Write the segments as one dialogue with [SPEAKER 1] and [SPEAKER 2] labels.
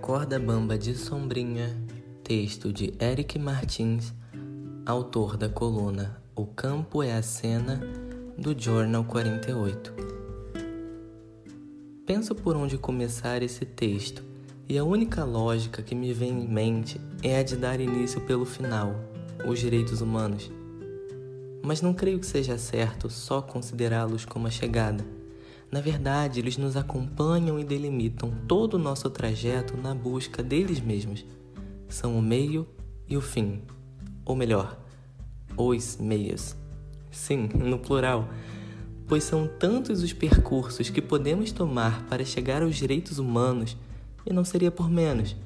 [SPEAKER 1] Corda Bamba de Sombrinha, texto de Eric Martins, autor da coluna O Campo é a Cena, do Jornal 48. Penso por onde começar esse texto, e a única lógica que me vem em mente é a de dar início pelo final, os direitos humanos. Mas não creio que seja certo só considerá-los como a chegada na verdade, eles nos acompanham e delimitam todo o nosso trajeto na busca deles mesmos. São o meio e o fim. Ou melhor, os meios. Sim, no plural. Pois são tantos os percursos que podemos tomar para chegar aos direitos humanos e não seria por menos.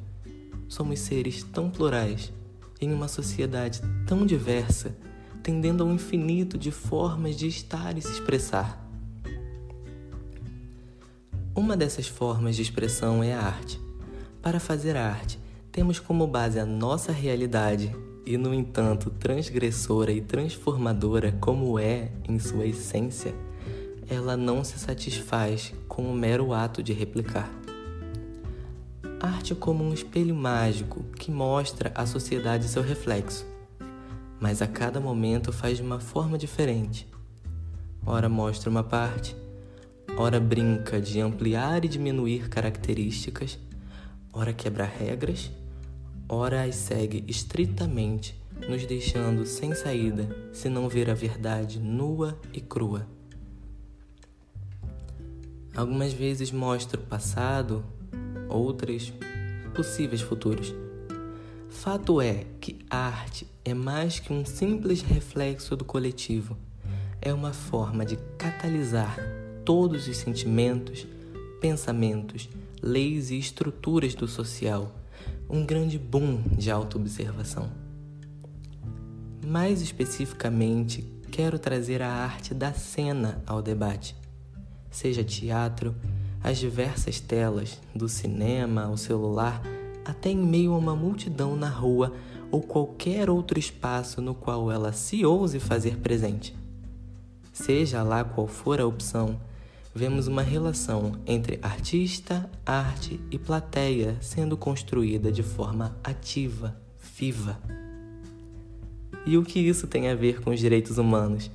[SPEAKER 1] Somos seres tão plurais, em uma sociedade tão diversa, tendendo ao infinito de formas de estar e se expressar. Uma dessas formas de expressão é a arte. Para fazer arte, temos como base a nossa realidade e, no entanto, transgressora e transformadora como é em sua essência, ela não se satisfaz com o mero ato de replicar. Arte como um espelho mágico que mostra à sociedade seu reflexo, mas a cada momento faz de uma forma diferente. Ora mostra uma parte, ora brinca de ampliar e diminuir características, ora quebra regras, ora as segue estritamente, nos deixando sem saída se não ver a verdade nua e crua. Algumas vezes mostra o passado, outras possíveis futuros. Fato é que arte é mais que um simples reflexo do coletivo. É uma forma de catalisar todos os sentimentos, pensamentos, leis e estruturas do social, um grande boom de autoobservação. Mais especificamente, quero trazer a arte da cena ao debate, seja teatro, as diversas telas, do cinema ao celular, até em meio a uma multidão na rua ou qualquer outro espaço no qual ela se ouse fazer presente. Seja lá qual for a opção, vemos uma relação entre artista, arte e plateia sendo construída de forma ativa, viva. E o que isso tem a ver com os direitos humanos?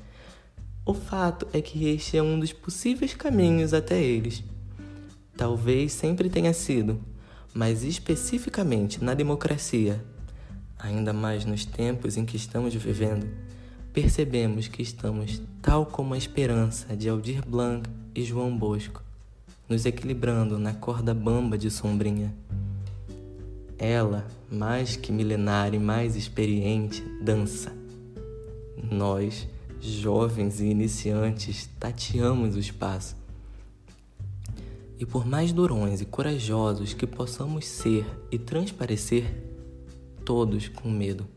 [SPEAKER 1] O fato é que este é um dos possíveis caminhos até eles. Talvez sempre tenha sido, mas especificamente na democracia, ainda mais nos tempos em que estamos vivendo, percebemos que estamos tal como a esperança de Aldir Blanc e João Bosco, nos equilibrando na corda bamba de sombrinha. Ela, mais que milenária e mais experiente, dança. Nós, jovens e iniciantes, tateamos o espaço. E por mais durões e corajosos que possamos ser e transparecer, todos com medo.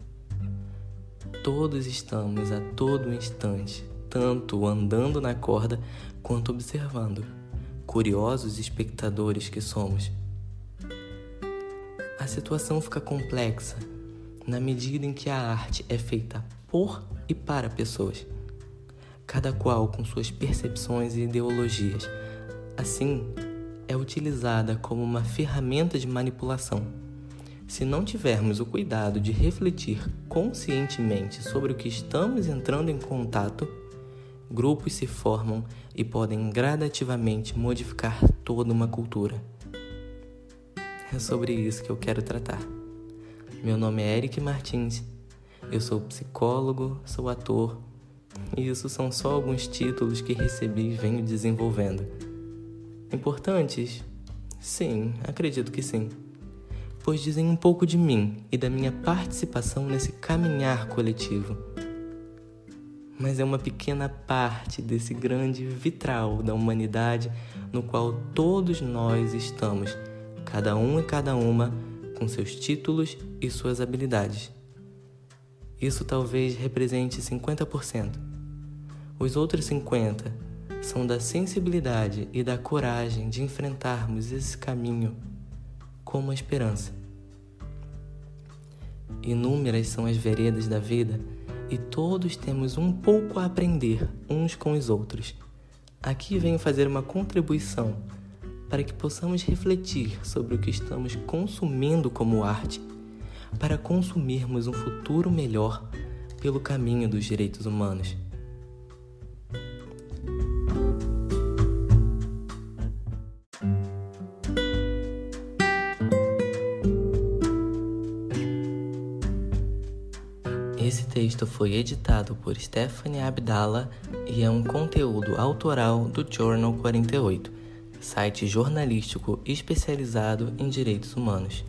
[SPEAKER 1] Todos estamos a todo instante tanto andando na corda quanto observando, curiosos espectadores que somos. A situação fica complexa na medida em que a arte é feita por e para pessoas, cada qual com suas percepções e ideologias. Assim, é utilizada como uma ferramenta de manipulação. Se não tivermos o cuidado de refletir conscientemente sobre o que estamos entrando em contato, grupos se formam e podem gradativamente modificar toda uma cultura. É sobre isso que eu quero tratar. Meu nome é Eric Martins, eu sou psicólogo, sou ator, e isso são só alguns títulos que recebi e venho desenvolvendo. Importantes? Sim, acredito que sim. Pois dizem um pouco de mim e da minha participação nesse caminhar coletivo mas é uma pequena parte desse grande vitral da humanidade no qual todos nós estamos, cada um e cada uma com seus títulos e suas habilidades. Isso talvez represente 50%. Os outros 50 são da sensibilidade e da coragem de enfrentarmos esse caminho como a esperança. Inúmeras são as veredas da vida e todos temos um pouco a aprender uns com os outros. Aqui venho fazer uma contribuição para que possamos refletir sobre o que estamos consumindo como arte, para consumirmos um futuro melhor pelo caminho dos direitos humanos. Esse texto foi editado por Stephanie Abdala e é um conteúdo autoral do Journal 48, site jornalístico especializado em direitos humanos.